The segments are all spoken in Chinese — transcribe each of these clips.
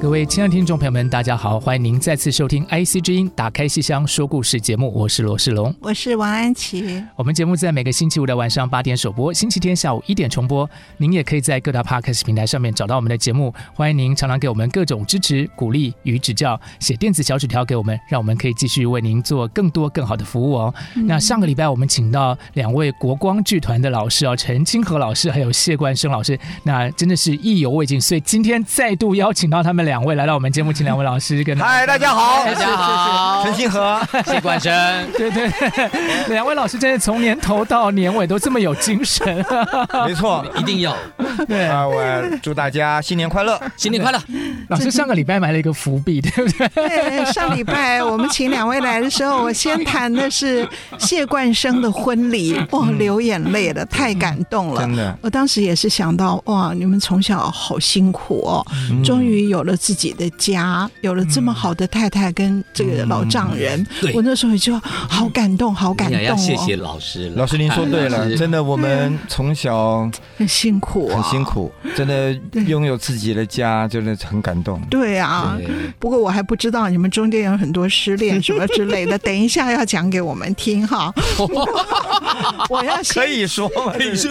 各位亲爱的听众朋友们，大家好，欢迎您再次收听《IC 之音》打开戏箱说故事节目，我是罗世龙，我是王安琪。我们节目在每个星期五的晚上八点首播，星期天下午一点重播。您也可以在各大 Podcast 平台上面找到我们的节目。欢迎您常常给我们各种支持、鼓励与指教，写电子小纸条给我们，让我们可以继续为您做更多更好的服务哦。嗯、那上个礼拜我们请到两位国光剧团的老师哦，陈清和老师还有谢冠生老师，那真的是意犹未尽，所以今天再度邀请到他们两位来到我们节目，请两位老师跟嗨，大家好，大家好，陈星河，谢冠生，对对，两位老师真的从年头到年尾都这么有精神，没错，一定要。对。啊，我祝大家新年快乐，新年快乐。老师上个礼拜埋了一个伏笔，对不对？对，上礼拜我们请两位来的时候，我先谈的是谢冠生的婚礼，哇，流眼泪了，太感动了，真的。我当时也是想到，哇，你们从小好辛苦哦，终于有了自己的家，有了这么好的太太跟这个老丈人，我那时候就好感动，好感动哦。谢谢老师，老师您说对了，真的，我们从小很辛苦，很辛苦，真的拥有自己的家，真的很感动。对啊，不过我还不知道你们中间有很多失恋什么之类的，等一下要讲给我们听哈。我要可以说吗？可以说。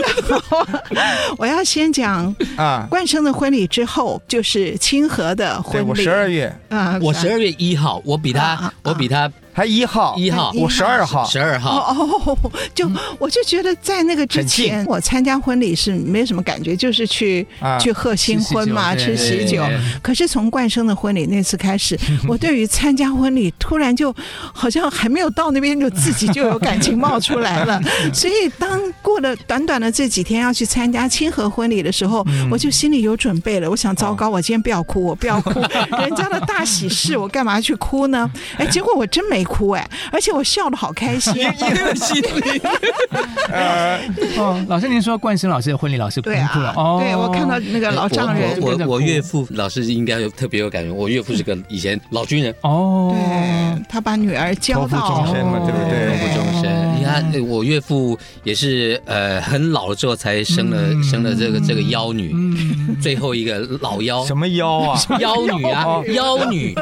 我要先讲啊，冠生的婚礼之后就是清河的婚礼。我十二月啊，我十二月一号，我比他，我比他。他一号，一号，我十二号，十二号。哦哦，就我就觉得在那个之前，我参加婚礼是没什么感觉，就是去去贺新婚嘛，吃喜酒。可是从冠生的婚礼那次开始，我对于参加婚礼突然就好像还没有到那边，就自己就有感情冒出来了。所以当过了短短的这几天要去参加亲和婚礼的时候，我就心里有准备了。我想，糟糕，我今天不要哭，我不要哭，人家的大喜事，我干嘛去哭呢？哎，结果我真没。哭哎，而且我笑的好开心，啊，一个心里。呃，哦，老师，您说冠生老师的婚礼，老师哭了。哦，对，我看到那个老丈人，我我岳父老师应该有特别有感觉。我岳父是个以前老军人。哦，对，他把女儿交到，终身嘛，对不对？托付终身。你看，我岳父也是呃很老了之后才生了生了这个这个妖女，最后一个老妖。什么妖啊？妖女啊，妖女，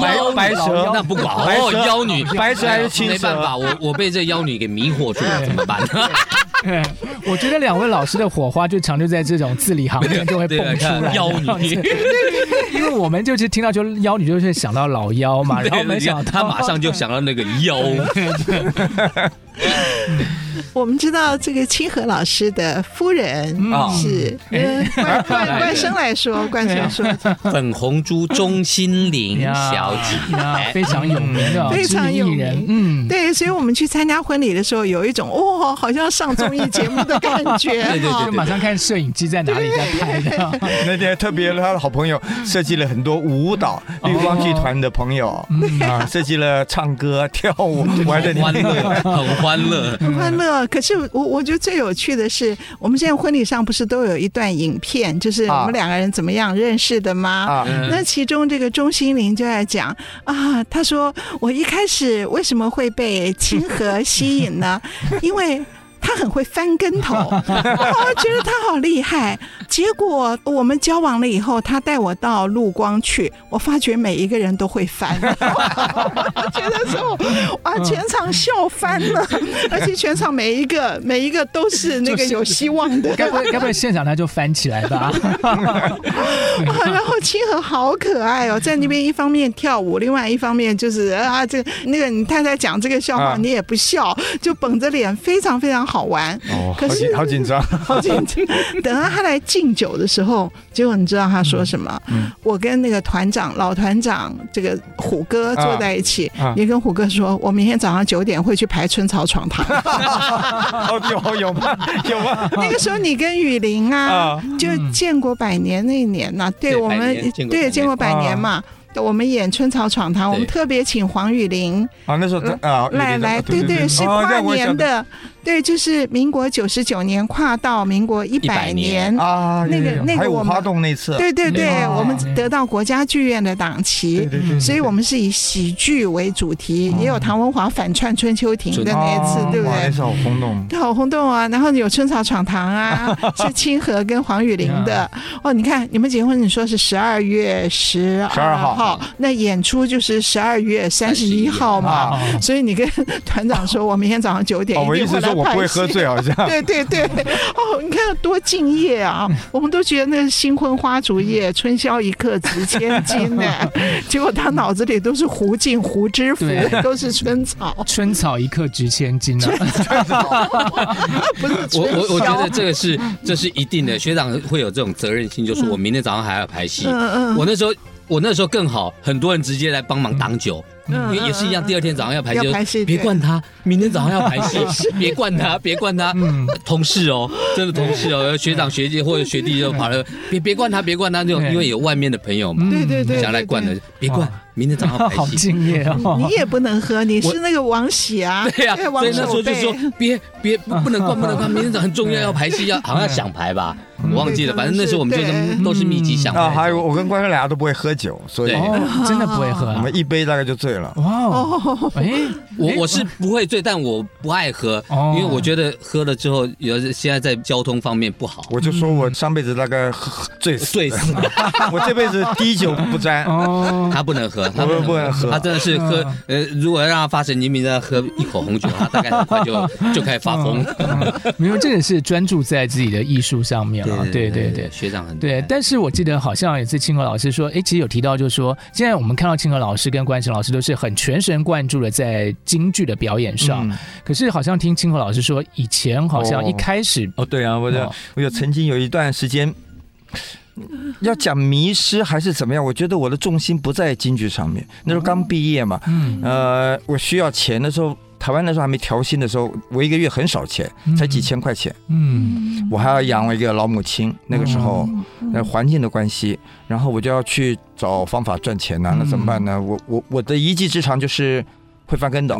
白白蛇那不管哦，妖。女白蛇还是青蛇？没办法，我我被这妖女给迷惑住了，怎么办呢？我觉得两位老师的火花就常就在这种字里行间就会蹦出来。妖女，因为我们就是听到就妖女，就是想到老妖嘛，然后没想到他马上就想到那个妖。我们知道这个清河老师的夫人是冠冠冠生来说，冠生说。粉红猪钟心凌小姐，非常有名的，非常有名。嗯，对，所以我们去参加婚礼的时候，有一种哦，好像上综艺节目的感觉。对对对，马上看摄影机在哪里在拍的。那天特别他的好朋友设计了很多舞蹈，绿光剧团的朋友啊，设计了唱歌跳舞，玩的欢乐，很欢乐，很欢乐。可是我我觉得最有趣的是，我们现在婚礼上不是都有一段影片，就是我们两个人怎么样认识的吗？啊，那其中这个钟心凌就在讲啊，他说我一开始为什么会被清河吸引呢？因为。他很会翻跟头，我觉得他好厉害。结果我们交往了以后，他带我到陆光去，我发觉每一个人都会翻，我觉得说哇，全场笑翻了，而且全场每一个每一个都是那个有希望的。该不会该不会现场他就翻起来吧？然后清河好可爱哦，在那边一方面跳舞，另外一方面就是啊，这那个你太太讲这个笑话，你也不笑，就绷着脸，非常非常好。玩，哦，可是好紧张，好紧张。等到他来敬敬酒的时候，结果你知道他说什么？嗯，我跟那个团长老团长这个虎哥坐在一起，啊啊、也跟虎哥说，我明天早上九点会去排春草闯堂。哦，有有吗？有吗？那个时候你跟雨林啊，啊就建国百年那一年呐、啊，对，对我们对建国百年嘛。我们演《春草闯堂》，我们特别请黄雨玲啊，那时候啊，来来，对对，是跨年的，对，就是民国九十九年跨到民国一百年。啊，那个那个我们花动那次，对对对，我们得到国家剧院的档期，所以我们是以喜剧为主题，也有唐文华反串春秋亭的那一次，对不对？好轰动，对，好轰动啊！然后有《春草闯堂》啊，是清河跟黄雨玲的。哦。你看你们结婚，你说是十二月十十二号，那演出就是十二月三十一号嘛。所以你跟团长说，我明天早上九点一定会来拍戏。我不会喝醉，好像。对对对，哦，你看多敬业啊！我们都觉得那是新婚花烛夜，春宵一刻值千金呢。结果他脑子里都是胡进、胡知府，都是春草。春草一刻值千金啊！不是我我我觉得这个是这是一定的，学长会有这种责任心，就是我明天早上还要拍戏。嗯嗯我那时候我那时候更好，很多人直接来帮忙挡酒。因为也是一样，第二天早上要排戏，别惯他。明天早上要 排戏，别惯他，别惯他。同事哦，真的同事哦，学长学姐或者学弟就跑了，别别惯他，别惯他，就因为有外面的朋友嘛，对对对，想来惯的，别惯。明天早上排戏，好敬业哦。你也不能喝，你是那个王喜啊。对呀，所以那时候就说别别不能灌，不能灌。明天早上很重要，要排戏，要好像想排吧，我忘记了。反正那时候我们就是都是密集想排。啊，还有我跟关哥俩都不会喝酒，所以真的不会喝。我们一杯大概就醉了。哇哦，哎，我我是不会醉，但我不爱喝，因为我觉得喝了之后，有现在在交通方面不好。我就说我上辈子大概喝醉醉死，我这辈子滴酒不沾。哦，他不能喝。他不会喝，他真的是喝。呃，如果要让他发神经病，让他喝一口红酒，他大概很快就 就开始发疯。没有，这个是专注在自己的艺术上面了。对对对，学长很对。但是我记得好像也是清河老师说，哎，其实有提到，就是说，现在我们看到清河老师跟冠成老师都是很全神贯注的在京剧的表演上。可是好像听清河老师说，以前好像一开始哦，对啊，我就我有曾经有一段时间。要讲迷失还是怎么样？我觉得我的重心不在京剧上面。那时候刚毕业嘛，嗯，呃，我需要钱的时候，台湾那时候还没调薪的时候，我一个月很少钱，才几千块钱，嗯，我还要养一个老母亲。那个时候，呃，环境的关系，然后我就要去找方法赚钱呐。那怎么办呢？我我我的一技之长就是会翻跟斗，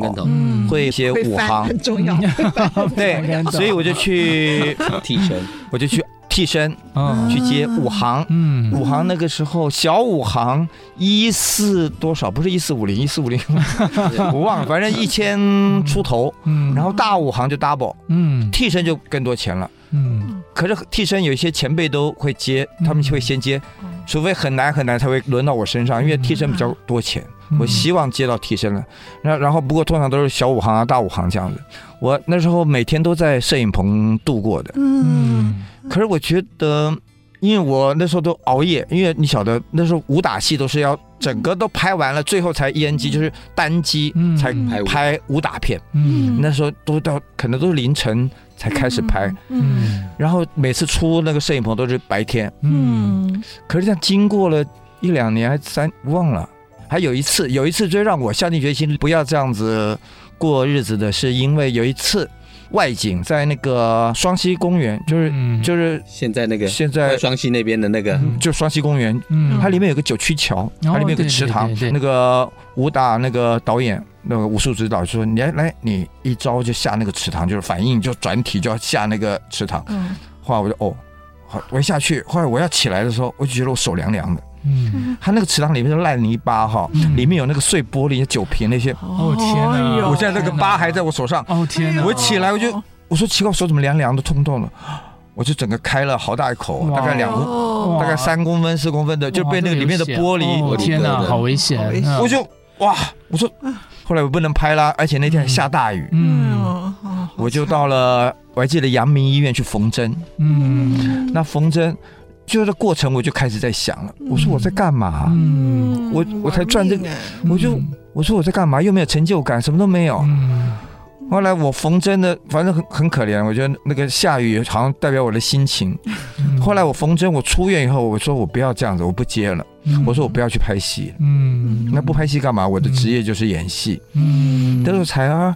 会写武行，很重要。对，所以我就去 提成，我就去。替身，嗯，去接武行，嗯，武行那个时候小武行一四多少？不是一四五零，一四五零，我忘了，反正一千出头，嗯，然后大武行就 double，嗯，替身就更多钱了，嗯，可是替身有一些前辈都会接，他们会先接，除非很难很难才会轮到我身上，因为替身比较多钱，我希望接到替身了，然然后不过通常都是小武行啊、大武行这样子，我那时候每天都在摄影棚度过的，嗯。可是我觉得，因为我那时候都熬夜，因为你晓得那时候武打戏都是要整个都拍完了，最后才一 NG，就是单机才拍武打。片。嗯，那时候都到可能都是凌晨才开始拍。嗯，然后每次出那个摄影棚都是白天。嗯，可是这样经过了一两年还三忘了，还有一次，有一次最让我下定决心不要这样子过日子的是，因为有一次。外景在那个双溪公园，就是就是现在那个现在双溪那边的那个，就双溪公园，它里面有个九曲桥，它里面有个池塘。那个武打那个导演，那个武术指导说：“你来来，你一招就下那个池塘，就是反应就转体就要下那个池塘。”嗯后来我就哦，好，我一下去，后来我要起来的时候，我就觉得我手凉凉的。嗯，他那个池塘里面是烂泥巴哈，里面有那个碎玻璃、酒瓶那些。哦天哪！我现在那个疤还在我手上。哦天哪！我起来我就我说奇怪，我手怎么凉凉的、痛痛的？我就整个开了好大一口，大概两大概三公分、四公分的，就被那个里面的玻璃。我天哪，好危险！我就哇，我说后来我不能拍啦，而且那天还下大雨。嗯，我就到了，我还记得阳明医院去缝针。嗯，那缝针。就这过程，我就开始在想了。我说我在干嘛？嗯我我才赚这个，我就我说我在干嘛？又没有成就感，什么都没有。后来我缝针的，反正很很可怜。我觉得那个下雨好像代表我的心情。后来我缝针，我出院以后，我说我不要这样子，我不接了。我说我不要去拍戏。嗯，那不拍戏干嘛？我的职业就是演戏。嗯，那时候才啊，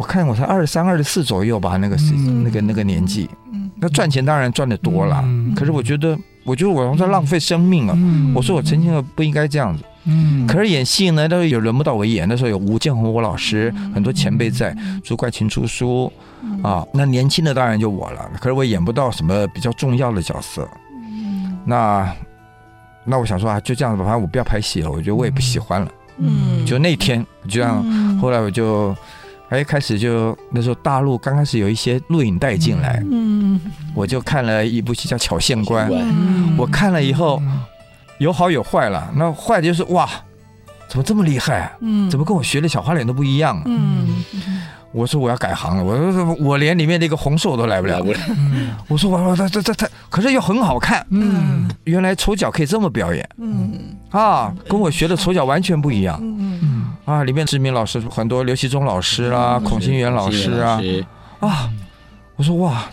我看我才二十三、二十四左右吧，那个是那个那个年纪。那赚钱当然赚的多了，可是我觉得，我觉得我在浪费生命啊。我说我曾经不应该这样子。嗯，可是演戏呢，都有轮不到我演。那时候有吴建宏我老师，很多前辈在，朱冠琴出书啊。那年轻的当然就我了，可是我演不到什么比较重要的角色。那那我想说啊，就这样子吧，反正我不要拍戏了，我觉得我也不喜欢了。嗯，就那天就这样，后来我就哎开始就那时候大陆刚开始有一些录影带进来，嗯，我就看了一部戏叫《巧县官》，我看了以后。有好有坏了，那坏的就是哇，怎么这么厉害？嗯，怎么跟我学的小花脸都不一样？嗯，我说我要改行了，我说我连里面那个红寿都来不了。嗯，我说我我他他他他，可是又很好看。嗯，原来丑角可以这么表演。嗯，啊，跟我学的丑角完全不一样。嗯啊，里面知名老师很多，刘其中老师啊，孔新元老师啊，啊，我说哇，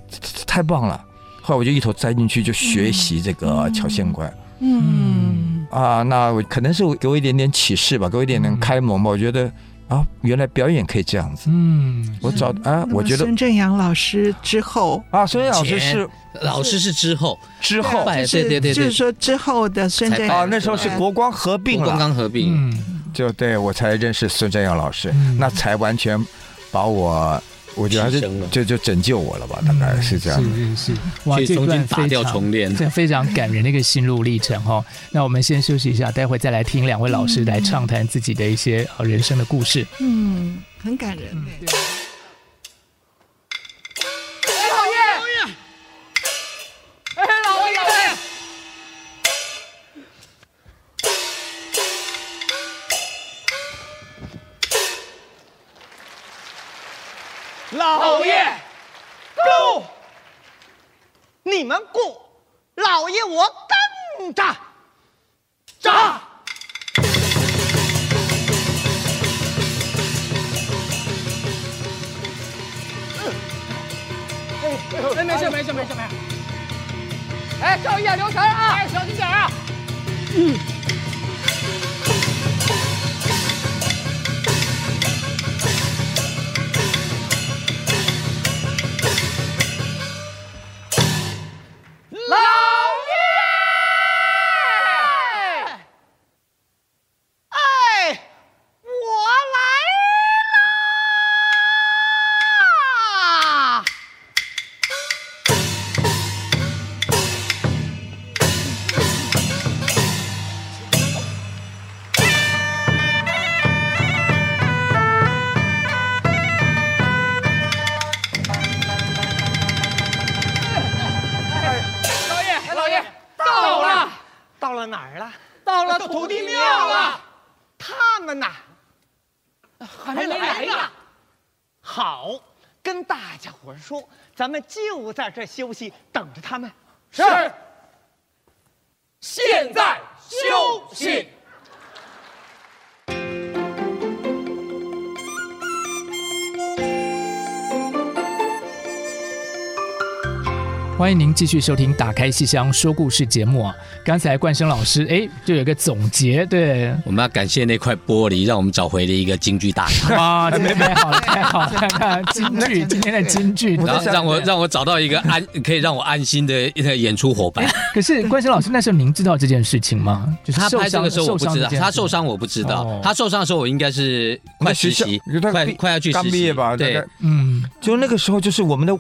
太棒了！后来我就一头栽进去，就学习这个巧县官。嗯啊，那我可能是给我一点点启示吧，给我一点点开蒙吧。我觉得啊，原来表演可以这样子。嗯，我找啊，我觉得孙正阳老师之后啊，孙老师是老师是之后之后，对对对，就是说之后的孙正阳啊，那时候是国光合并了，国光刚合并，嗯，就对我才认识孙正阳老师，那才完全把我。我觉得还是就就拯救我了吧，大概是这样。是是是，哇，这段非常这非常感人的一个心路历程哈。那我们先休息一下，待会再来听两位老师来畅谈自己的一些人生的故事。嗯，很感人。老爷，顾，你们过，老爷我跟着，扎。哎，没事没事没事没事。哎，注意啊，留神啊，哎，小心点啊。嗯。咱们就在这休息，等着他们。是。现在休息。欢迎您继续收听《打开戏箱说故事》节目啊！刚才冠生老师哎，就有一个总结，对，我们要感谢那块玻璃，让我们找回了一个京剧大师。哇，太好了，太好了！看看京剧，今天的京剧，然后让我让我找到一个安可以让我安心的一个演出伙伴。可是冠生老师，那时候您知道这件事情吗？就是他拍这个时候我不知道，他受伤我不知道，他受伤的时候我应该是快实习，快快要去实习吧？对，嗯，就那个时候就是我们的。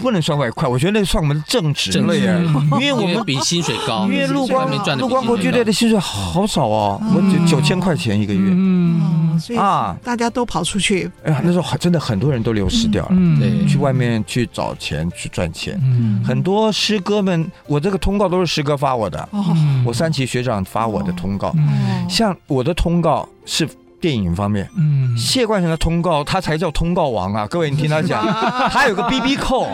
不能算外快，我觉得那算我们的正职了耶，因为我们比薪水高，因为陆光陆光国际队的薪水好少哦，我九九千块钱一个月，嗯，所以啊，大家都跑出去，哎呀，那时候真的很多人都流失掉了，对，去外面去找钱去赚钱，很多师哥们，我这个通告都是师哥发我的，我三期学长发我的通告，像我的通告是。电影方面，嗯，谢冠廷的通告，他才叫通告王啊！各位，你听他讲，他有个 B B 扣，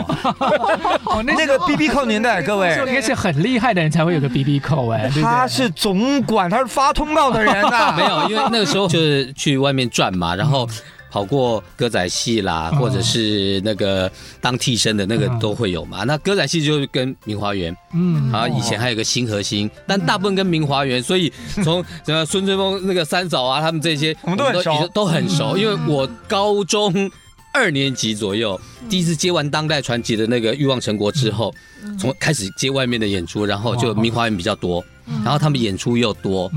那个 B B 扣年代，各位应该是很厉害的人才会有个 B B 扣哎。他是总管，他是发通告的人呐。没有，因为那个时候就是去外面转嘛，然后跑过歌仔戏啦，或者是那个当替身的那个都会有嘛。那歌仔戏就是跟明华园，嗯，啊，以前还有个新核心，但大部分跟明华园，所以 从什么孙春峰那个三嫂啊，他们这些我们都很熟，都很熟，因为我高中。二年级左右，第一次接完当代传奇的那个欲望成国之后，从开始接外面的演出，然后就明华园比较多，然后他们演出又多，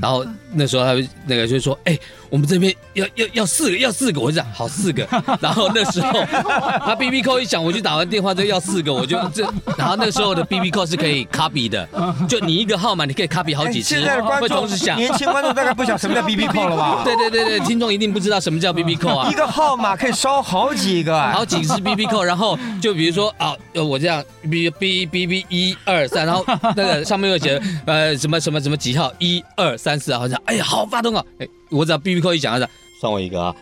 然后那时候他们那个就说，哎。我们这边要要要四个，要四个，我就讲好四个。然后那时候他 B B 扣一响，我就打完电话就要四个，我就这。然后那时候的 B B 扣是可以 copy 的，就你一个号码你可以 copy 好几次，会同时响。年轻观众大概不晓什么叫 B B 扣了吧？对对对对，听众一定不知道什么叫 B B 扣啊。一个号码可以烧好几个，好几次 B B 扣。然后就比如说啊，我这样 B B B B 一二三，然后那个上面又写呃什么什么什么几号一二三四，然后这样，哎呀好发动啊，哎。我只要 B B 扣一讲，他讲算我一个啊，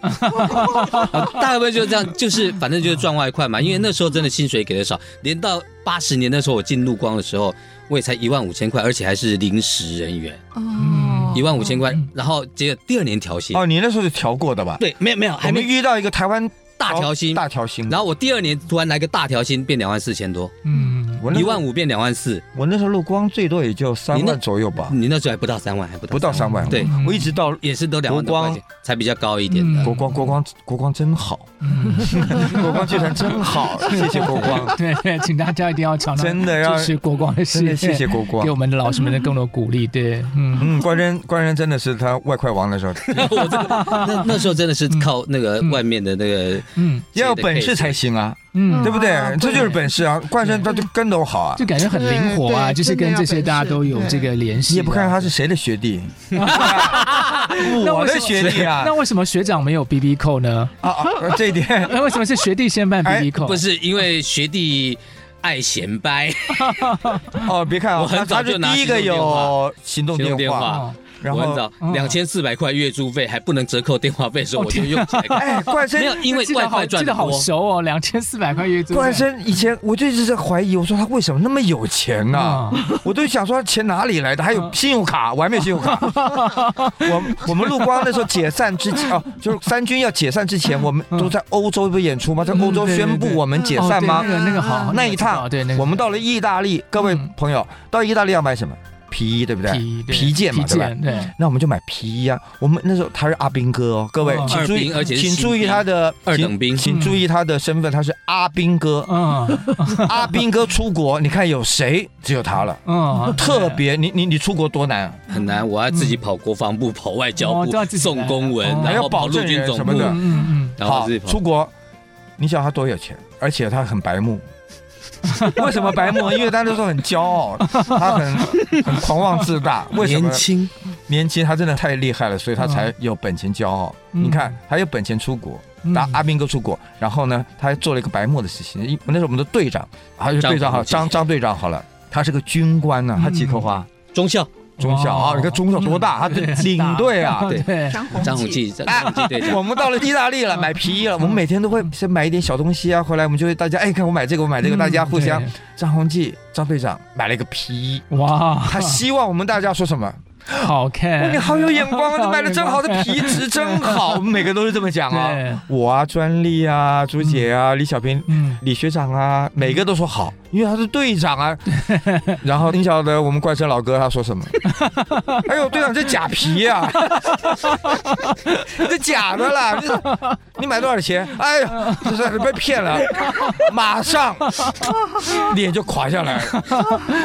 大概就这样，就是反正就是赚外快嘛。因为那时候真的薪水给的少，连到八十年那时候我进陆光的时候，我也才一万五千块，而且还是临时人员哦，一万五千块。然后结果第二年调薪哦，你那时候是调过的吧？对，没有没有，还没遇到一个台湾大调薪，大调薪。然后我第二年突然来个大调薪，变两万四千多，嗯。一万五变两万四，我那时候录光最多也就三万左右吧。你那时候还不到三万，还不到不到三万。对，我一直到也是都两万多块钱才比较高一点的。国光国光国光真好，国光剧团真好，谢谢国光。对，请大家一定要常常真的要支持国光的事。业，谢谢国光，给我们的老师们的更多鼓励。对，嗯。嗯，关真关真真的是他外快王的时候，我那那时候真的是靠那个外面的那个嗯，要有本事才行啊。嗯，对不对？这就是本事啊！冠生他就跟得我好啊，就感觉很灵活啊，就是跟这些大家都有这个联系。你也不看他是谁的学弟，我的学弟啊。那为什么学长没有 BB 扣呢？啊啊，这一点。那为什么是学弟先办 BB 扣？不是因为学弟爱闲掰。哦，别看啊，我很早就第一个有行动电话。然后两千四百块月租费还不能折扣电话费的时候，我就用起来。哎，冠生，没有，因为外快赚的好熟哦，两千四百块月租费。冠生以前我就一直在怀疑，我说他为什么那么有钱呢？我都想说钱哪里来的？还有信用卡，我还没有信用卡。我 我们陆光那时候解散之前哦，就是三军要解散之前，我们都在欧洲不演出吗？在欧洲宣布我们解散吗？那个那个好，那一趟，对，我们到了意大利，各位朋友到意大利要买什么？皮衣对不对？皮件嘛，对吧？对，那我们就买皮衣啊。我们那时候他是阿兵哥哦，各位请注意，而且请注意他的二等兵，请注意他的身份，他是阿兵哥。嗯，阿兵哥出国，你看有谁？只有他了。嗯，特别，你你你出国多难？很难，我要自己跑国防部，跑外交部，送公文，然后跑陆军总部。嗯嗯，然后出国，你想他多有钱？而且他很白目。为什么白墨？因为大家都说很骄傲，他很很狂妄自大。为什么？年轻，年轻，他真的太厉害了，所以他才有本钱骄傲。你看，他有本钱出国，打阿兵哥出国，然后呢，他还做了一个白目的事情。那时候我们的队长，还是队长好，张张队长好了，他是个军官呢，他几颗花？中校。中校啊，你看中校多大？他的领 队啊，对，张宏记，张宏记队长。我们到了意大利了，买皮衣了。我们每天都会先买一点小东西啊，回来我们就会大家哎，看我买这个，我买这个，大家互相。张宏记，张队长买了一个皮衣，哇！他希望我们大家说什么？好看，你好有眼光啊！你买的真好的皮质真好，我 们每个都是这么讲啊。我啊，专利啊，朱姐啊，李小平，李学长啊，每个都说好，因为他是队长啊。然后你晓得我们怪声老哥他说什么？哎呦，队长这假皮呀，这假的啦！你买多少钱？哎呀，这是被骗了，马上脸就垮下来。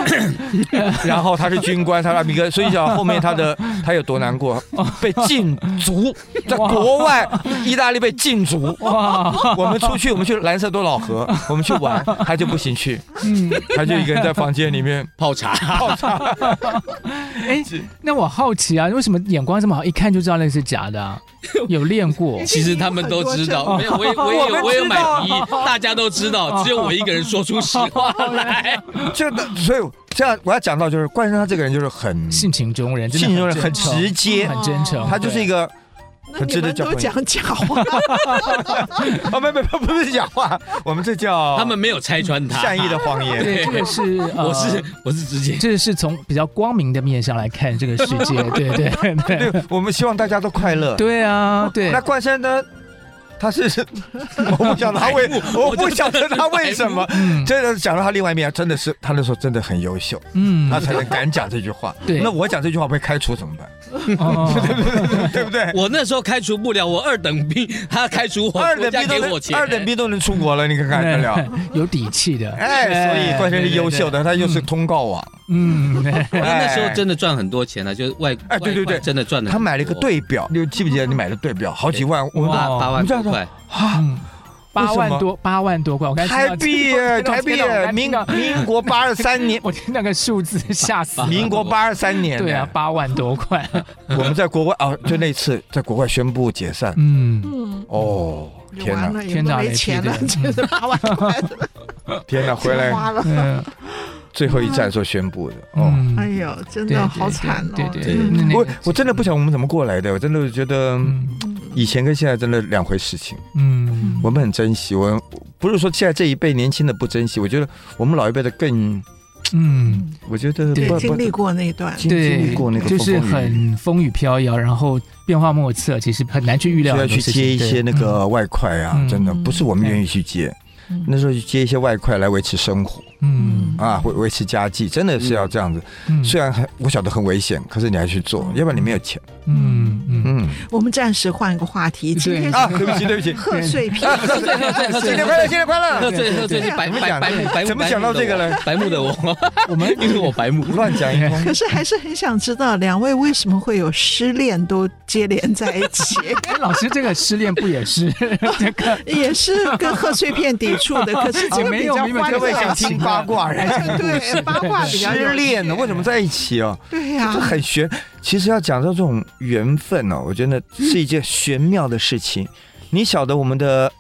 然后他是军官，他是米哥，所以讲后。面他的他有多难过，被禁足，在国外意大利被禁足。哇！我们出去，我们去蓝色多瑙河，我们去玩，他就不行去。嗯，他就一个人在房间里面 泡茶。泡茶。哎，那我好奇啊，为什么眼光这么好，一看就知道那是假的？啊 有练过？其实他们都知道。没有，我也我也有我也买皮衣，大家都知道，只有我一个人说出实话来。这个，所以。这样我要讲到就是冠生他这个人就是很性情中人，性情中人很直接，很真诚，他就是一个很值得交朋友。讲假话啊，没没不不是假话，我们这叫他们没有拆穿他善意的谎言。对，这个是 我是我是直接，这个是从比较光明的面向来看这个世界。对对对，我们希望大家都快乐。对啊，对。那冠生呢？他是，我不晓得他为，我不晓得他为什么。真的讲到他另外一面，真的是他那时候真的很优秀，嗯，他才能敢讲这句话。对，那我讲这句话被开除怎么办？对不对？我那时候开除不了，我二等兵，他开除我，二等兵都能，二等兵都能出国了，你可看得了？有底气的，哎，所以关键是优秀的，他又是通告网。嗯，那时候真的赚很多钱了，就是外哎，对对对，真的赚的。他买了一个对表，你记不记得你买的对表好几万？我们八万多块。啊，八万多八万多块，我台币台币，民民国八十三年，我听那个数字吓死。民国八十三年，对啊，八万多块。我们在国外啊，就那次在国外宣布解散。嗯。嗯，哦，天哪，天哪，没钱了，真是八万块，天哪，回来。最后一站所宣布的。哦，哎呦，真的好惨哦！对对对，我我真的不晓得我们怎么过来的，我真的觉得以前跟现在真的两回事情。嗯，我们很珍惜，我不是说现在这一辈年轻的不珍惜，我觉得我们老一辈的更，嗯，我觉得经历过那段，对经历过那个就是很风雨飘摇，然后变化莫测，其实很难去预料。要去接一些那个外快啊，真的不是我们愿意去接，那时候去接一些外快来维持生活。嗯啊，维维持家计真的是要这样子。虽然很我晓得很危险，可是你还去做，要不然你没有钱。嗯嗯嗯。我们暂时换个话题。今天啊，对不起对不起。贺岁片。贺岁贺岁，新年快乐新年快乐。贺岁贺岁，白白白白怎么讲到这个呢？白目的我，我们 因为我白目乱讲一通。可是还是很想知道两位为什么会有失恋都接连在一起？老师这个失恋不也是这个也是跟贺岁片抵触的？可是没有没有，各位想听八卦人。对，八卦比较失恋呢，为什么在一起哦？对呀，这很玄。其实要讲到这种缘分哦，我觉得是一件玄妙的事情。你晓得我们的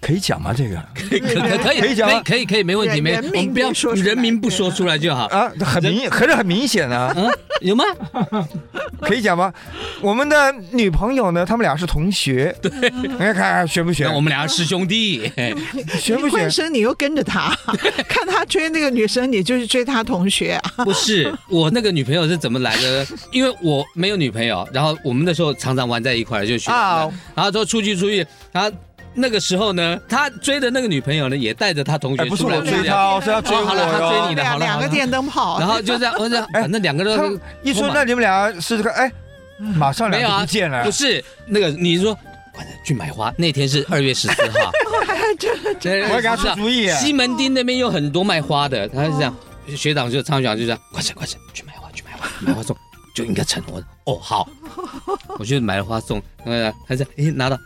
可以讲吗？这个可以可以可以可以讲，可以可以没问题，没我们不要说人名不说出来就好啊，很明，可是很明显啊，有吗？可以讲吗？我们的女朋友呢？他们俩是同学，对，看看学不学？我们俩是师兄弟，学不玄？男生你又跟着他，看他追那个女生，你就是追他同学啊？不是，我那个女朋友是怎么来的？因为我没有女朋友，然后我们那时候常常玩在一块，就学，然后之后出去出去，然后那个时候呢，他追的那个女朋友呢，也带着他同学出来追他，是要追好了，他追你的，好了，两个电灯泡，然后就这样，我这样，反正两个都一说，那你们俩试试看，哎。马上两个不见了，不是那个，你说，快点去买花。那天是二月十四号，我要给他出主意。西门町那边有很多卖花的，他是这样，学长就昌学长就这样，快点快点去买花去买花，买花送就应该成。我哦好，我就买了花送，他他这样，哎拿到。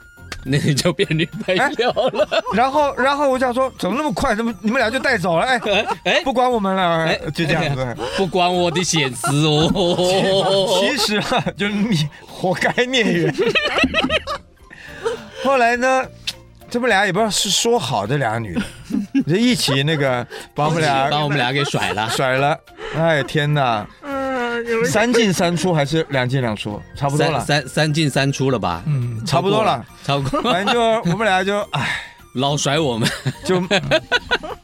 那你就变女朋友了，然后，然后我想说，怎么那么快？怎么你们俩就带走了？哎 哎，不管我们了，就这样子，不管我的闲事哦。其实啊，就是你活该孽缘。后来呢，这不俩也不知道是说好的俩女的，就一起那个把我们俩把我们俩给甩了，甩了。哎天哪！三进三出还是两进两出？差不多了，三三进三出了吧？嗯，差不多了，差不多。反正就我们俩就唉，老甩我们，就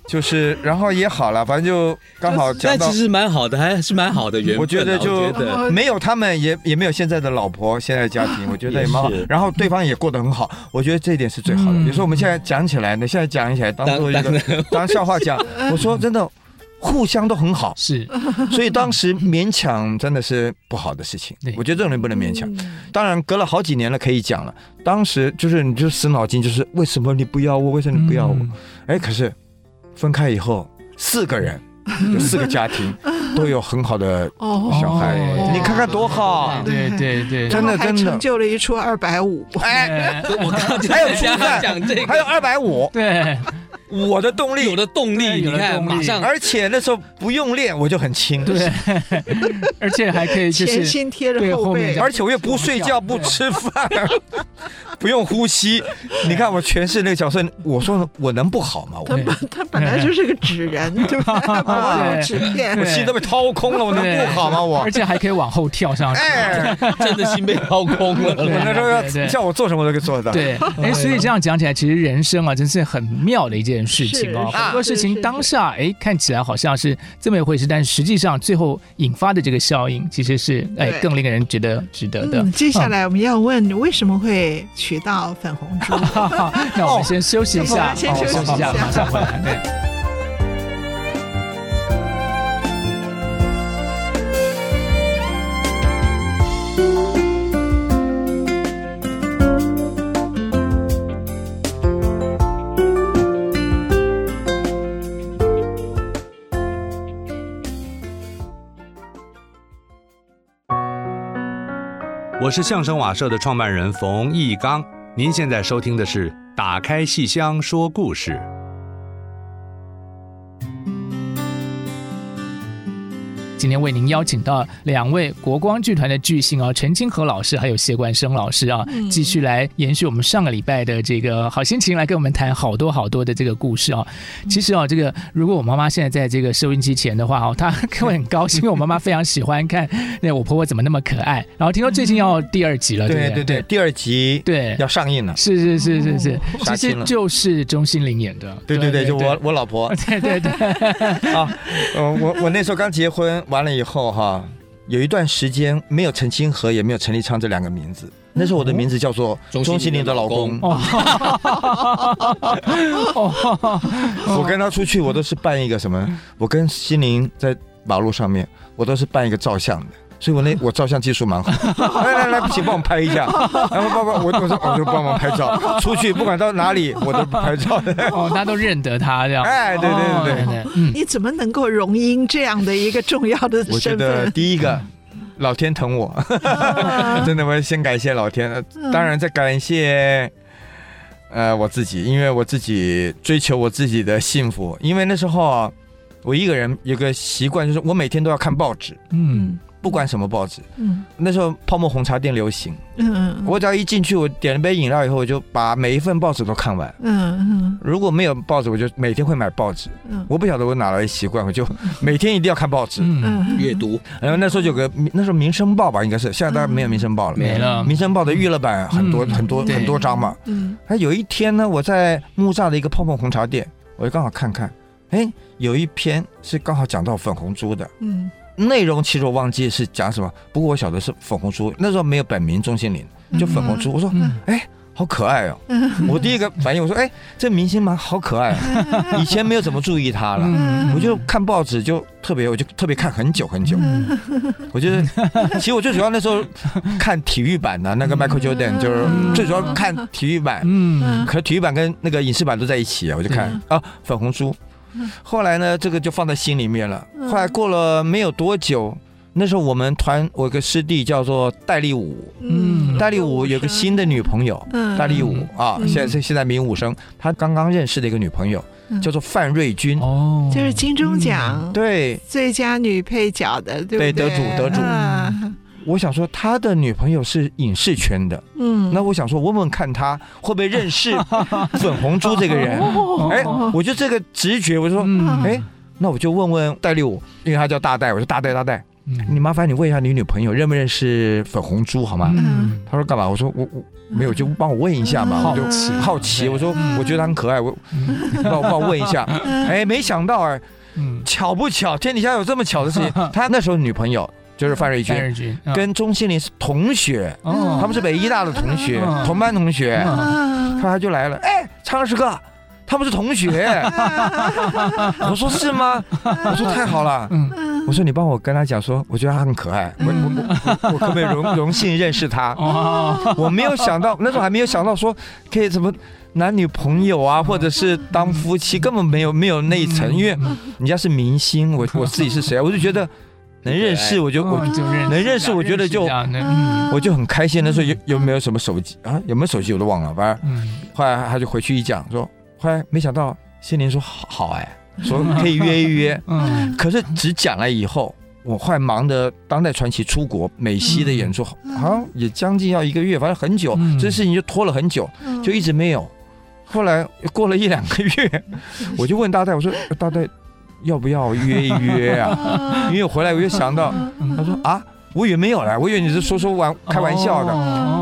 就是，然后也好了，反正就刚好讲到。但其实蛮好的，还是蛮好的缘分。我觉得就没有他们，也也没有现在的老婆，现在的家庭，我觉得也蛮好。然后对方也过得很好，我觉得这一点是最好的。有时候我们现在讲起来呢，现在讲起来当做一个当笑话讲。我说真的。互相都很好，是，所以当时勉强真的是不好的事情。我觉得这种人不能勉强。当然，隔了好几年了，可以讲了。当时就是你就死脑筋，就是为什么你不要我？为什么你不要我？哎，可是分开以后，四个人，有四个家庭都有很好的小孩，你看看多好。对对对，真的真的成就了一出二百五。哎，我刚才还有初赛，讲这个，还有二百五。对。我的动力，有的动力，你看，马上，而且那时候不用练，我就很轻，对，而且还可以就是前心贴着后背，而且我又不睡觉，不吃饭，不用呼吸。你看我全是那个角色，我说我能不好吗？他他本来就是个纸人，对吧？纸片，我心都被掏空了，我能不好吗？我而且还可以往后跳上去，哎，真的心被掏空了。我那时候要叫我做什么都可以做得到。对，哎，所以这样讲起来，其实人生啊，真是很妙的一件。事情哦。很多事情当下哎看起来好像是这么一回事，但实际上最后引发的这个效应其实是哎更令人觉得值得的。接下来我们要问你为什么会娶到粉红猪？那我们先休息一下，先休息一下，马上回来。我是相声瓦舍的创办人冯一刚，您现在收听的是《打开戏箱说故事》。今天为您邀请到两位国光剧团的巨星啊，陈清河老师还有谢冠生老师啊，继续来延续我们上个礼拜的这个好心情，来跟我们谈好多好多的这个故事啊。其实啊，这个如果我妈妈现在在这个收音机前的话哦，她会很高兴，因为我妈妈非常喜欢看那我婆婆怎么那么可爱。然后听说最近要第二集了，对对？对对，第二集对要上映了，是是是是是，其实就是钟欣凌演的，对对对，就我我老婆，对 对对，啊，我我那时候刚结婚。完了以后哈，有一段时间没有陈清河，也没有陈立昌这两个名字。那时候我的名字叫做钟欣凌的老公。我跟他出去，我都是扮一个什么？我跟心凌在马路上面，我都是扮一个照相的。所以我那 我照相技术蛮好，来 来来，请帮我拍一下。然后爸爸，我我说我就帮忙拍照。出去不管到哪里，我都拍照的。哦，大家都认得他这样。哎，对对对对你怎么能够荣膺这样的一个重要的身份？我觉得第一个，老天疼我，真的，我要先感谢老天。当然再感谢，呃，我自己，因为我自己追求我自己的幸福。因为那时候啊，我一个人有个习惯，就是我每天都要看报纸。嗯。不管什么报纸，嗯，那时候泡沫红茶店流行，嗯嗯，我只要一进去，我点了杯饮料以后，我就把每一份报纸都看完，嗯嗯，如果没有报纸，我就每天会买报纸，嗯，我不晓得我哪来的习惯，我就 每天一定要看报纸，嗯，阅读，然后那时候有个那时候《民生报》吧，应该是，现在当然没有《民生报》了，没了，《民生报》的娱乐版很多很多很多张嘛，嗯，还有一天呢，我在木栅的一个泡沫红茶店，我就刚好看看，哎，有一篇是刚好讲到粉红猪的，嗯。内容其实我忘记是讲什么，不过我晓得是粉红猪。那时候没有本名钟欣凌，就粉红猪。我说，哎，好可爱哦！我第一个反应我说，哎，这明星蛮好可爱。以前没有怎么注意他了，我就看报纸就特别，我就特别看很久很久。我觉得，其实我最主要那时候看体育版的那个 Michael Jordan，就是最主要看体育版。嗯，可是体育版跟那个影视版都在一起啊，我就看啊，粉红猪。后来呢，这个就放在心里面了。后来过了没有多久，那时候我们团我有个师弟叫做戴立武，嗯，戴立武有个新的女朋友，嗯，戴立武啊，现在是现在名武生，他刚刚认识的一个女朋友叫做范瑞君，哦，就是金钟奖对。最佳女配角的对得主得主。我想说，他的女朋友是影视圈的，嗯，那我想说，问问看他会不会认识 粉红猪这个人？哎，我就这个直觉，我就说，哎，那我就问问戴立武，因为他叫大戴，我说大戴大戴，你麻烦你问一下你女朋友认不认识粉红猪好吗？他说干嘛？我说我我没有，就帮我问一下嘛，我就好奇，我说我觉得他很可爱，我帮我帮我问一下，哎，没想到哎，巧不巧，天底下有这么巧的事情，他那时候女朋友。就是范瑞军，跟钟欣凌是同学，他们是北医大的同学，同班同学，他就来了，哎，昌师哥，他们是同学，我说是吗？我说太好了，我说你帮我跟他讲说，我觉得他很可爱，我我我可不可以荣 荣幸认识他？我没有想到那时候还没有想到说可以怎么男女朋友啊，或者是当夫妻，根本没有没有那一层，因为人家是明星，我我自己是谁，我就觉得。能认识我就我就认能认识，我觉得就我就很开心。那时候有有没有什么手机啊？有没有手机我都忘了。反正后来他就回去一讲说，后来没想到欣凌说好哎，说可以约一约。嗯，可是只讲了以后，我后来忙的当代传奇出国美西的演出，好像也将近要一个月，反正很久，这事情就拖了很久，就一直没有。后来过了一两个月，我就问大戴，我说大戴。要不要约一约啊？因为我回来我就想到，他说啊，我以为没有了，我以为你是说说玩开玩笑的。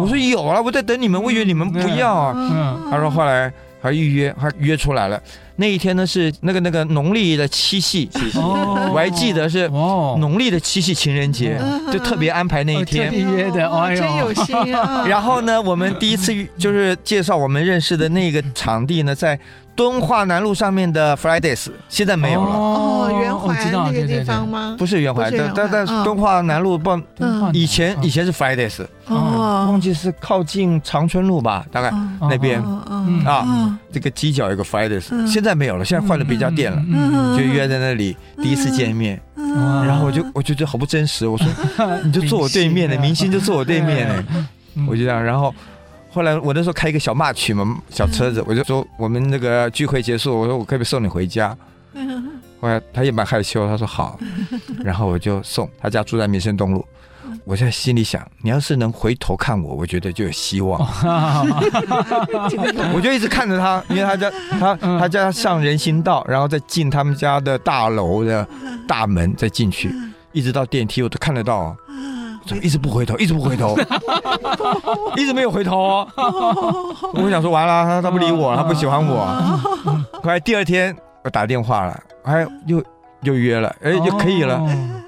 我说有了，我在等你们，我以为你们不要啊。他说后来还预约，还约出来了。那一天呢是那个那个农历的七夕，七夕，我还记得是农历的七夕情人节，就特别安排那一天，特别约的，哎呦，真有心啊！然后呢，我们第一次就是介绍我们认识的那个场地呢，在。敦化南路上面的 Fridays 现在没有了。哦，圆环那个地方吗？不是圆环，但但但敦化南路不，以前以前是 Fridays 哦，忘记是靠近长春路吧，大概那边。啊，这个犄角有个 Fridays，现在没有了，现在换了别家店了，就约在那里第一次见面，然后我就我就觉得好不真实，我说 你就坐我对面的明星就坐我对面呢，我就这样，然后。后来我那时候开一个小 March 嘛，小车子，我就说我们那个聚会结束，我说我可不可以送你回家？后来他也蛮害羞，他说好，然后我就送他家住在民生东路。我在心里想，你要是能回头看我，我觉得就有希望。我就一直看着他，因为他家他他家上人行道，然后再进他们家的大楼的大门，再进去，一直到电梯我都看得到。怎么一直不回头，一直不回头，一直没有回头哦。我想说完了，他他不理我，他不喜欢我。后来第二天我打电话了，哎，又又约了，哎，又可以了。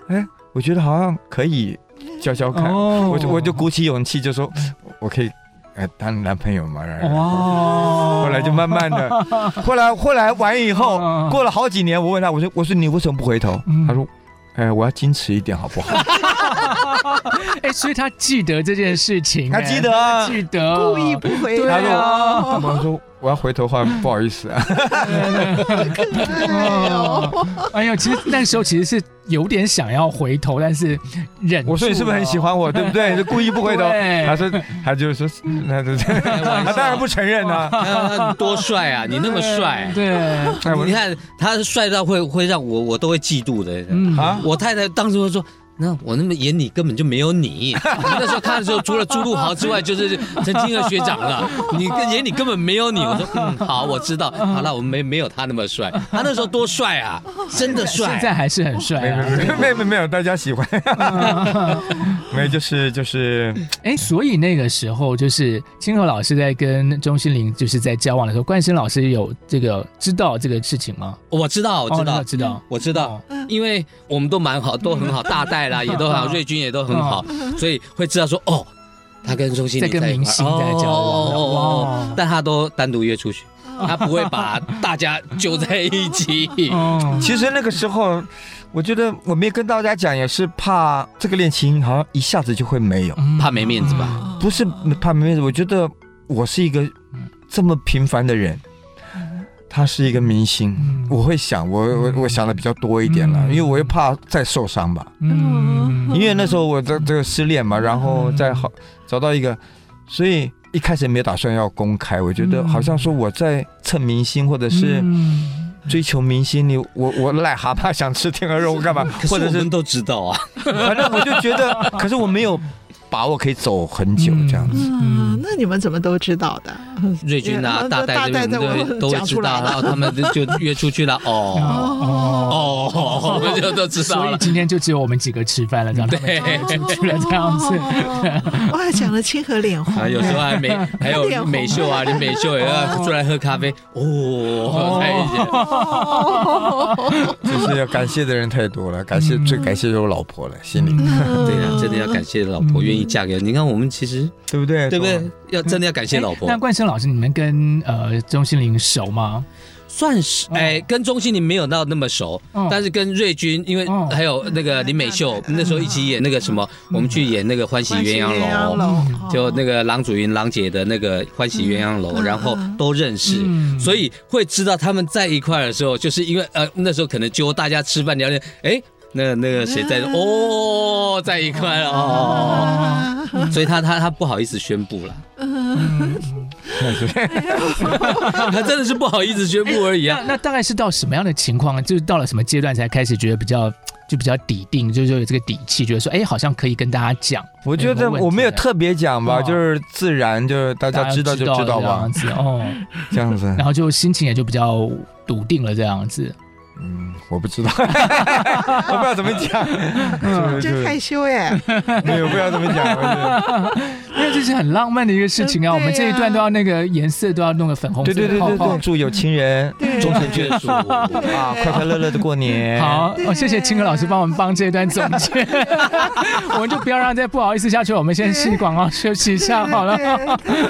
哎，我觉得好像可以交交看，我就我就鼓起勇气就说，我可以哎当男朋友嘛。然后后来就慢慢的，后来后来完以后，过了好几年，我问他，我说我说你为什么不回头？他说。哎，我要矜持一点，好不好？哎，所以他记得这件事情，他记得啊，记得，故意不回头。他说：“我说我要回头的话，不好意思啊。”哎呦，其实那时候其实是有点想要回头，但是忍。我说你是不是很喜欢我，对不对？就故意不回头。他说，他就说，他当然不承认啊。多帅啊！你那么帅，对，你看他帅到会会让我我都会嫉妒的啊！我太太当时会说。那我那么眼里根本就没有你，那时候看的时候除了朱陆豪之外就是陈清和学长了。你跟演你根本没有你，我说嗯 好，我知道。好了，我们没没有他那么帅，他那时候多帅啊，真的帅。现在还是很帅啊。没有没有没有，大家喜欢。没有就是就是，哎，所以那个时候就是清河老师在跟钟欣凌就是在交往的时候，冠生老师有这个知道这个事情吗？我知道，我知道，知道，我知道，因为我们都蛮好，都很好，大戴。啦，也都很好，瑞君也都很好，所以会知道说哦，他跟钟欣凌在跟明星在交往，哦，但他都单独约出去，他不会把大家揪在一起。其实那个时候，我觉得我没跟大家讲，也是怕这个恋情好像一下子就会没有，怕没面子吧？不是怕没面子，我觉得我是一个这么平凡的人。他是一个明星，我会想，我我我想的比较多一点了，因为我又怕再受伤吧。嗯，因为那时候我这这个失恋嘛，然后再好找到一个，所以一开始没有打算要公开。我觉得好像说我在蹭明星，或者是追求明星，你我我癞蛤蟆想吃天鹅肉，我干嘛？或者是都知道啊，反正我就觉得，可是我没有。把握可以走很久这样子，嗯，那你们怎么都知道的？瑞军啊，大戴这边都都知道，然后他们就约出去了。哦哦哦，我们就都知道。所以今天就只有我们几个吃饭了，这样对，出去了这样子。我还讲的亲和脸红，有时候还美，还有美秀啊，林美秀也要出来喝咖啡。哦，就是要感谢的人太多了，感谢最感谢就是我老婆了，心里。对呀，真的要感谢老婆愿意。嫁给你。看，我们其实对不对？对不对？要真的要感谢老婆。那冠生老师，你们跟呃钟欣凌熟吗？算是，哎，跟钟欣凌没有到那么熟，但是跟瑞君，因为还有那个林美秀，那时候一起演那个什么，我们去演那个《欢喜鸳鸯楼》，就那个郎祖筠、郎姐的那个《欢喜鸳鸯楼》，然后都认识，所以会知道他们在一块的时候，就是因为呃那时候可能揪大家吃饭聊天，哎。那那个谁在哦，在一块哦，所以他他他不好意思宣布了，他真的是不好意思宣布而已啊。那大概是到什么样的情况，就是到了什么阶段才开始觉得比较就比较底定，就是有这个底气，觉得说哎，好像可以跟大家讲。我觉得我没有特别讲吧，就是自然，就是大家知道就知道吧，哦，这样子，然后就心情也就比较笃定了，这样子。嗯，我不知道，我不知道怎么讲，真害羞耶。没有，不知道怎么讲，因为这是很浪漫的一个事情啊。我们这一段都要那个颜色都要弄个粉红色，对对对对对，祝有情人终成眷属啊，快快乐乐的过年。好，哦，谢谢青哥老师帮我们帮这一段总结，我们就不要让再不好意思下去，我们先去广告休息一下好了。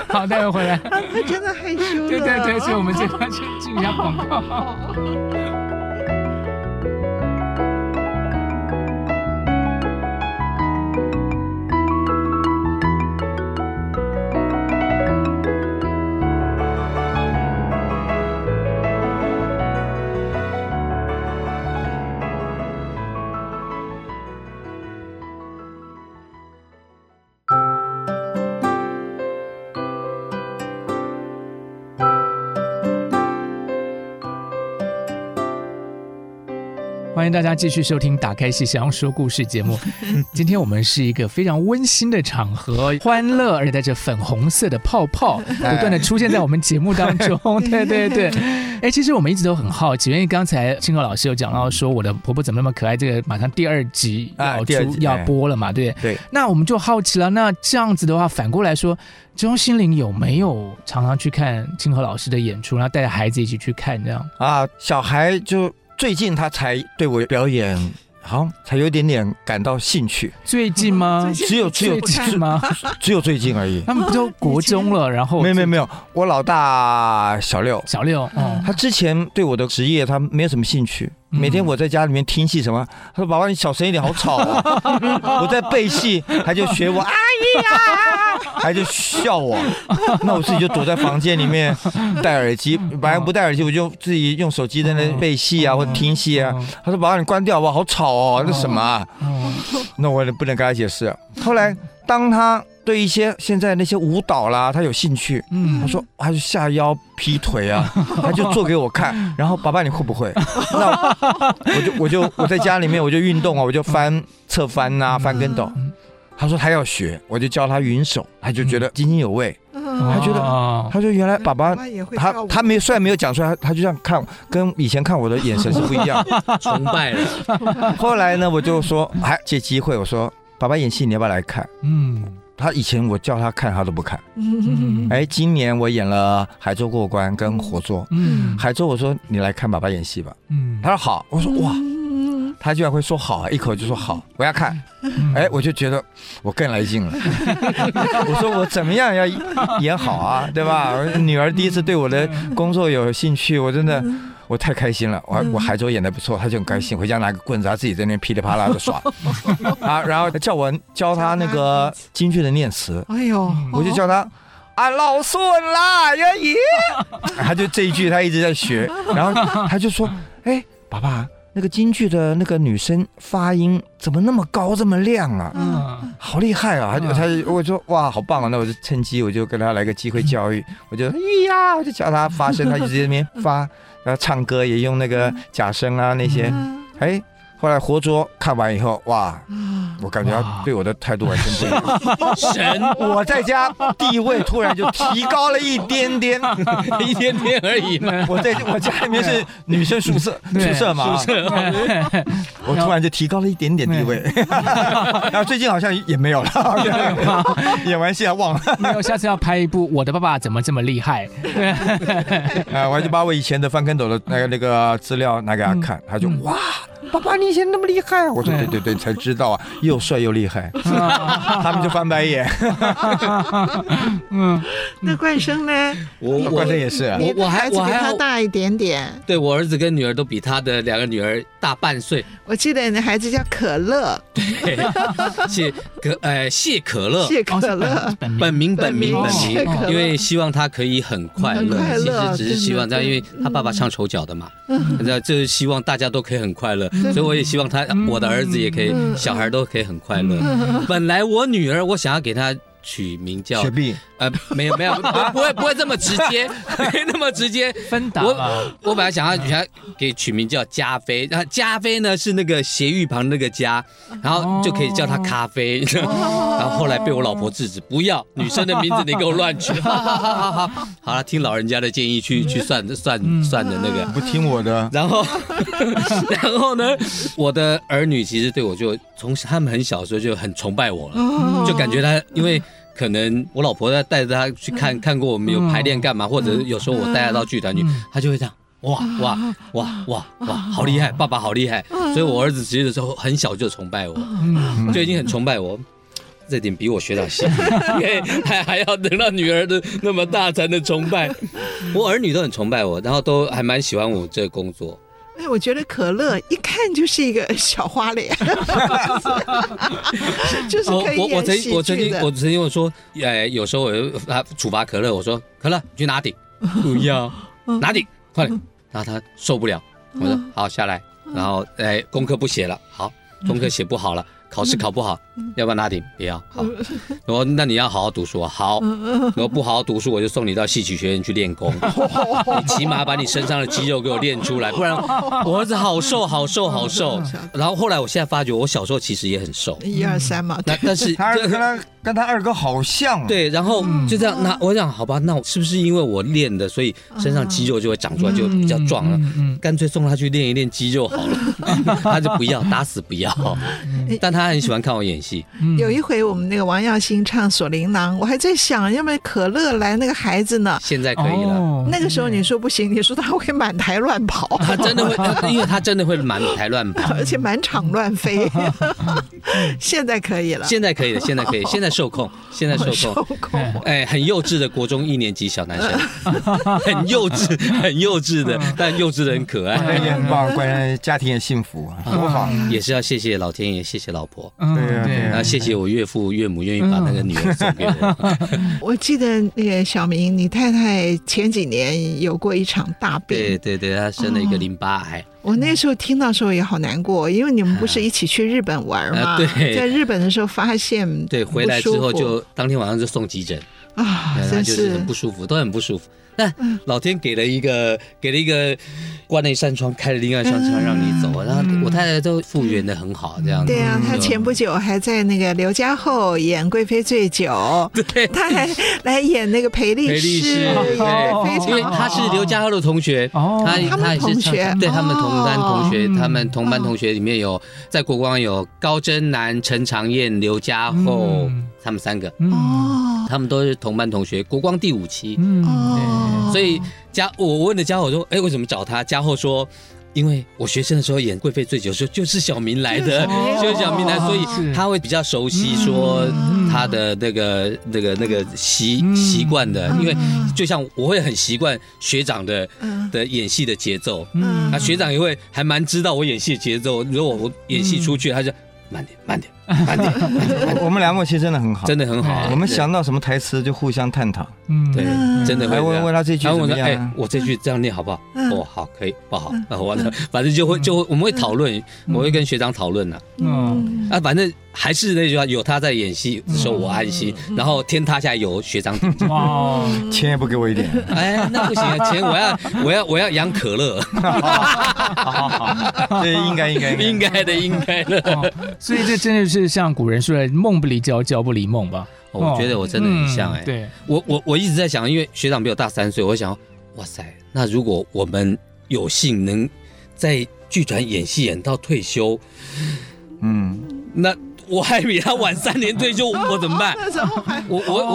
好，待会回来。他真的害羞。对对对，所以我们这段先进一下广告。迎大家继续收听《打开戏箱说故事》节目。今天我们是一个非常温馨的场合，欢乐而且带着粉红色的泡泡不断的出现在我们节目当中。对对对，哎，其实我们一直都很好奇，因为刚才清河老师有讲到说我的婆婆怎么那么可爱，这个马上第二集要出、啊、要播了嘛，对对？那我们就好奇了，那这样子的话，反过来说，钟心凌有没有常常去看清河老师的演出，然后带着孩子一起去看这样啊？小孩就。最近他才对我表演，好像才有点点感到兴趣。最近吗？只有只有最近吗？只有最近而已。他们不都国中了？然后没有没有没有，我老大小六，小六。嗯，他之前对我的职业他没有什么兴趣。每天我在家里面听戏什么，他说：“宝宝你小声一点，好吵啊！” 我在背戏，他就学我阿姨呀，他就笑我。那我自己就躲在房间里面戴耳机，本来不戴耳机，我就自己用手机在那背戏啊，或者听戏啊。他说：“宝宝你关掉吧好？吵哦，那什么啊？”那我也不能跟他解释。后来当他。对一些现在那些舞蹈啦，他有兴趣。嗯，他说他就下腰劈腿啊，他就做给我看。然后爸爸你会不会？那我就我就我在家里面我就运动啊，我就翻侧翻啊，翻跟斗。他说他要学，我就教他云手，他就觉得津津有味。他觉得他说原来爸爸他他没虽然没有讲出来，他就这样看，跟以前看我的眼神是不一样，崇拜了。后来呢，我就说还借机会，我说爸爸演戏你要不要来看？嗯。他以前我叫他看，他都不看。嗯，哎，今年我演了《海州过关》跟《活捉》。嗯，海州我说你来看爸爸演戏吧。嗯，他说好。我说哇，他居然会说好，一口就说好，我要看。哎，我就觉得我更来劲了。我说我怎么样要演好啊，对吧？我女儿第一次对我的工作有兴趣，我真的。我太开心了，我我海州演的不错，他就很开心，回家拿个棍子，他自己在那噼里啪啦的耍，啊，然后叫我教他那个京剧的念词，哎呦，我就叫他啊老孙啦，爷爷，他就这一句他一直在学，然后他就说，哎，爸爸，那个京剧的那个女生发音怎么那么高这么亮啊？嗯，好厉害啊！他就他我说哇，好棒啊！那我就趁机我就跟他来个机会教育，我就哎呀，我就教他发声，他就直接那边发。然后唱歌也用那个假声啊，那些，哎。后来活捉看完以后，哇！我感觉他对我的态度完全不一样。神，我在家地位突然就提高了一点点，一点点而已嘛。我在我家里面是女生宿舍，宿舍嘛。宿舍。我突然就提高了一点点地位。然后最近好像也没有了，演完戏还忘了。没有，下次要拍一部《我的爸爸怎么这么厉害》。啊，我还就把我以前的翻跟斗的那个那个资料拿给他看，他就哇。爸爸，你以前那么厉害啊！我说对对对，才知道啊，又帅又厉害，他们就翻白眼。嗯，那冠生呢？我冠生也是，我我孩子比他大一点点。对，我儿子跟女儿都比他的两个女儿大半岁。我记得你的孩子叫可乐，对，谢可呃谢可乐，谢可乐，本名本名本名，因为希望他可以很快乐，其实只是希望他，因为他爸爸唱丑角的嘛，那就是希望大家都可以很快乐。所以我也希望他，我的儿子也可以，小孩都可以很快乐。本来我女儿，我想要给她取名叫雪碧，呃，没有没有，不会不会这么直接，没那么直接。芬达，我我本来想要给他给取名叫加菲，然后加菲呢是那个斜玉旁那个加，然后就可以叫她咖啡。然后后来被我老婆制止，不要女生的名字你给我乱取。好好好好了，听老人家的建议去去算算算的那个，不听我的。然后 然后呢，我的儿女其实对我就从他们很小的时候就很崇拜我了，就感觉他因为。可能我老婆在带着他去看看过我们有排练干嘛，或者有时候我带他到剧团去，他就会这样，哇哇哇哇哇，好厉害，爸爸好厉害。所以我儿子其实的时候很小就崇拜我，就已经很崇拜我，这点比我学长先，因为还还要等到女儿的那么大才能崇拜。我儿女都很崇拜我，然后都还蛮喜欢我这个工作。哎，我觉得可乐一看就是一个小花脸，就是可以演喜剧的。我我曾经我曾经我说，哎，有时候我他处罚可乐，我说可乐你去拿顶，不要拿顶，快点。然后他受不了，我说好下来，然后哎功课不写了，好功课写不好了。考试考不好，要不要拿顶？不要。好，我说那你要好好读书啊。好，如果不好好读书，我就送你到戏曲学院去练功。你起码把你身上的肌肉给我练出来，不然我儿子好瘦，好瘦，好瘦。然后后来我现在发觉，我小时候其实也很瘦。一二三嘛。那但是 他跟他跟他二哥好像。对，然后就这样。那我想，好吧，那我是不是因为我练的，所以身上肌肉就会长出来，就比较壮了？干脆送他去练一练肌肉好了。他就不要，打死不要。但。他很喜欢看我演戏。有一回我们那个王耀星唱《锁麟囊》，我还在想，要不要可乐来那个孩子呢？现在可以了。那个时候你说不行，你说他会满台乱跑。他真的会，因为他真的会满台乱跑，而且满场乱飞。现在可以了。现在可以了，现在可以，现在受控，现在受控。哎，很幼稚的国中一年级小男生，很幼稚，很幼稚的，但幼稚的很可爱，也很棒，关键家庭也幸福啊，多好。也是要谢谢老天爷，谢谢老婆。对啊，谢谢我岳父岳母愿意把那个女儿送给我。我记得那个小明，你太太前几年有过一场大病，对对对，她生了一个淋巴癌。我那时候听到时候也好难过，因为你们不是一起去日本玩吗？对，在日本的时候发现，对，回来之后就当天晚上就送急诊啊，真是很不舒服，都很不舒服。但 老天给了一个，给了一个关了一扇窗，开了另外一扇窗让你走，然后我太太都复原的很好，这样子。对啊，她前不久还在那个刘家后演《贵妃醉酒》，对，她还来演那个裴丽师，对，因为她是刘家后的同学，哦，他他也是同学，对他们同班同学，他们同班同学里面有在国光有高真南、陈长燕、刘家后，他们三个，哦，他们都是同班同学，国光第五期，嗯。所以家我问了家后说，哎，为什么找他？家后说，因为我学生的时候演贵妃醉酒的时候就是小明来的，就是小明来，所以他会比较熟悉说他的那个那个那个习习惯的，因为就像我会很习惯学长的的演戏的节奏，那学长也会还蛮知道我演戏的节奏。如果我演戏出去，他就慢点慢点。慢点，我们俩默契真的很好，真的很好。我们想到什么台词就互相探讨，嗯，对，真的会问问他这句怎么样？哎，我这句这样念好不好？哦，好，可以，不好，那完了，反正就会就会我们会讨论，我会跟学长讨论了。嗯，啊，反正还是那句话，有他在演戏的时候我安心，然后天塌下来有学长顶。哇，钱也不给我一点，哎，那不行啊，钱我要 我要我要养可乐。好好好，对，应该应该应该的应该的，所以这真的是。像古人说的“梦不离焦，焦不离梦”吧？我觉得我真的很像哎、欸。对，我我我一直在想，因为学长比我大三岁，我想，哇塞，那如果我们有幸能在剧团演戏演到退休，嗯，那。我还比他晚三年退休，我怎么办？我我我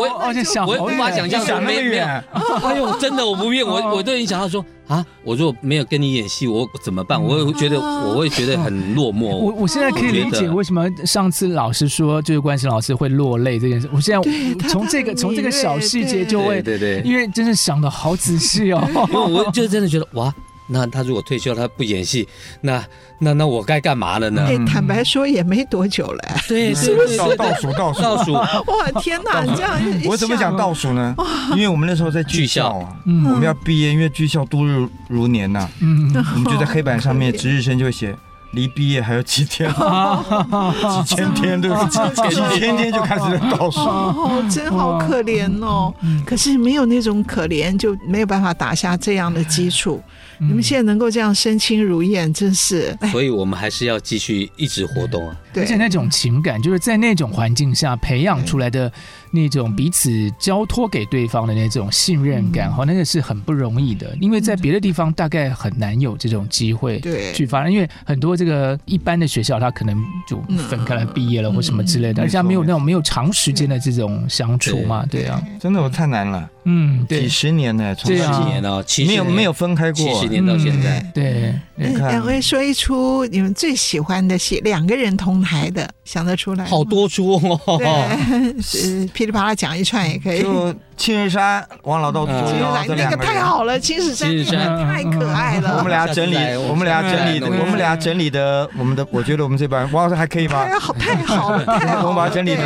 我无法想象，想那么远。哎呦，真的我不骗我，我都已经想到说啊，我如果没有跟你演戏，我怎么办？我会觉得我会觉得很落寞。我我现在可以理解为什么上次老师说就是关心老师会落泪这件事。我现在从这个从这个小细节就会，对对，因为真的想的好仔细哦。因为我就真的觉得哇。那他如果退休，他不演戏，那那那我该干嘛了呢？坦白说也没多久了。对，是不是倒数倒数倒数？哇天哪！你这样我怎么讲倒数呢？因为我们那时候在剧校啊，我们要毕业，因为剧校度日如年呐。嗯，我们就在黑板上面 值日生就会写离毕业还有几天，几千天对吧？几千天就开始在倒数，哦，真好可怜哦。可是没有那种可怜，就没有办法打下这样的基础。你们现在能够这样身轻如燕，真是。所以我们还是要继续一直活动啊。而且那种情感，就是在那种环境下培养出来的那种彼此交托给对方的那种信任感，哈，那个是很不容易的。因为在别的地方大概很难有这种机会去发展，因为很多这个一般的学校，他可能就分开来毕业了或什么之类的，而且没有那种没有长时间的这种相处嘛，对啊，真的我太难了。嗯，几十年呢，从几年了，没有没有分开过，七十年到现在。对，你看，两位说一出你们最喜欢的戏，两个人同台的，想得出来？好多出哦，对，噼里啪啦讲一串也可以。就青石山，王老道，青石山那个太好了，青石山太可爱了。我们俩整理，我们俩整理的，我们俩整理的，我们的，我觉得我们这班王老师还可以吧？太好，太好了，太好了。我们把整理的，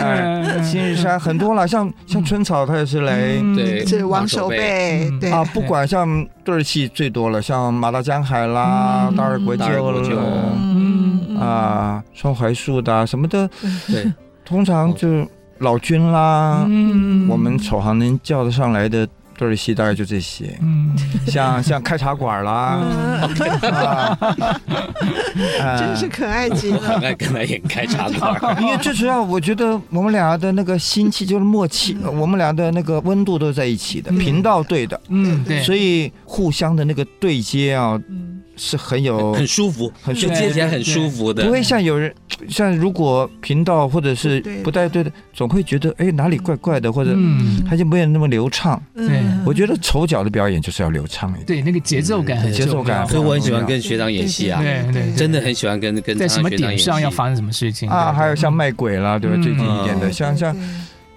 哎，青石山很多了，像像春草，他也是来。对，是王守备，对。啊，不管像对儿戏最多了，像马大江海啦，大二国舅了，嗯。啊，双槐树的什么的，对，通常就老君啦，嗯，我们首行能叫得上来的。对儿戏大概就这些，嗯，像像开茶馆啦，真是可爱极了，很爱跟他演开茶馆。因为最主要，我觉得我们俩的那个心气就是默契，我们俩的那个温度都在一起的，频道对的，嗯，对，所以互相的那个对接啊。是很有很舒服，很舒服。接起来很舒服的，不会像有人像如果频道或者是不带对的，总会觉得哎哪里怪怪的，或者他就没有那么流畅。嗯，我觉得丑角的表演就是要流畅。一点，对那个节奏感，节奏感。所以我很喜欢跟学长演戏啊，对对，真的很喜欢跟跟在什么点上要发生什么事情？啊，还有像卖鬼啦，对吧？最近一点的，像像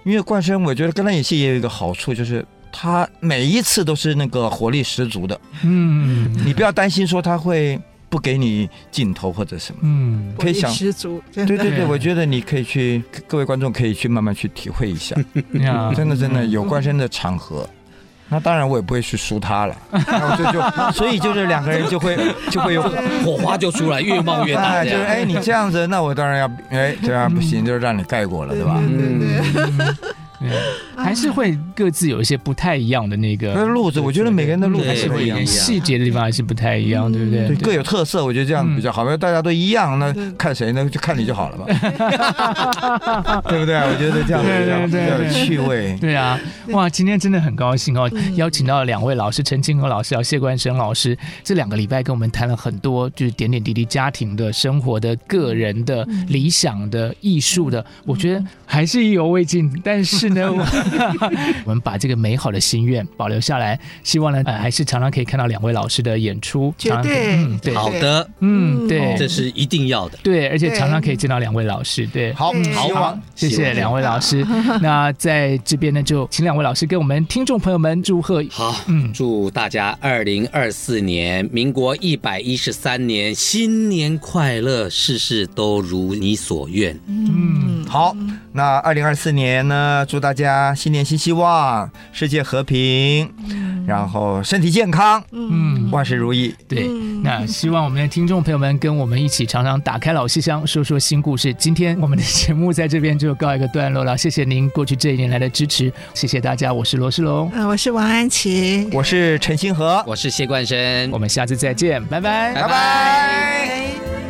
因为冠生，我觉得跟他演戏也有一个好处就是。他每一次都是那个活力十足的，嗯，你不要担心说他会不给你镜头或者什么，嗯，可以想十足，对对对，我觉得你可以去，各位观众可以去慢慢去体会一下，真的真的有关系的场合，那当然我也不会去输他了，就就 所以就是两个人就会就会有 火花就出来，越冒越大，就是哎你这样子，那我当然要哎这样不行，就是让你盖过了，对吧？嗯。对，还是会各自有一些不太一样的那个那路子。我觉得每个人的路还是不一样，细节的地方还是不太一样，对不对？对，各有特色，我觉得这样比较好。因为大家都一样，那看谁呢？就看你就好了嘛，对不对？我觉得这样比较比较有趣味。对啊，哇，今天真的很高兴哦，邀请到两位老师，陈清和老师还有谢冠生老师，这两个礼拜跟我们谈了很多，就是点点滴滴家庭的生活的、个人的、理想的、艺术的，我觉得还是意犹未尽，但是。我。们把这个美好的心愿保留下来，希望呢，呃，还是常常可以看到两位老师的演出。绝对，嗯，对，好的，嗯，对，这是一定要的。对，而且常常可以见到两位老师。对，好，好，谢谢两位老师。那在这边呢，就请两位老师给我们听众朋友们祝贺。好，嗯，祝大家二零二四年，民国一百一十三年，新年快乐，事事都如你所愿。嗯，好，那二零二四年呢，祝大家新年新希望，世界和平，嗯、然后身体健康，嗯，万事如意。对，那希望我们的听众朋友们跟我们一起常常打开老戏箱，说说新故事。今天我们的节目在这边就告一个段落了，谢谢您过去这一年来的支持，谢谢大家。我是罗世龙，嗯，我是王安琪，我是陈星河，我是谢冠生，我们下次再见，拜拜，拜拜。拜拜。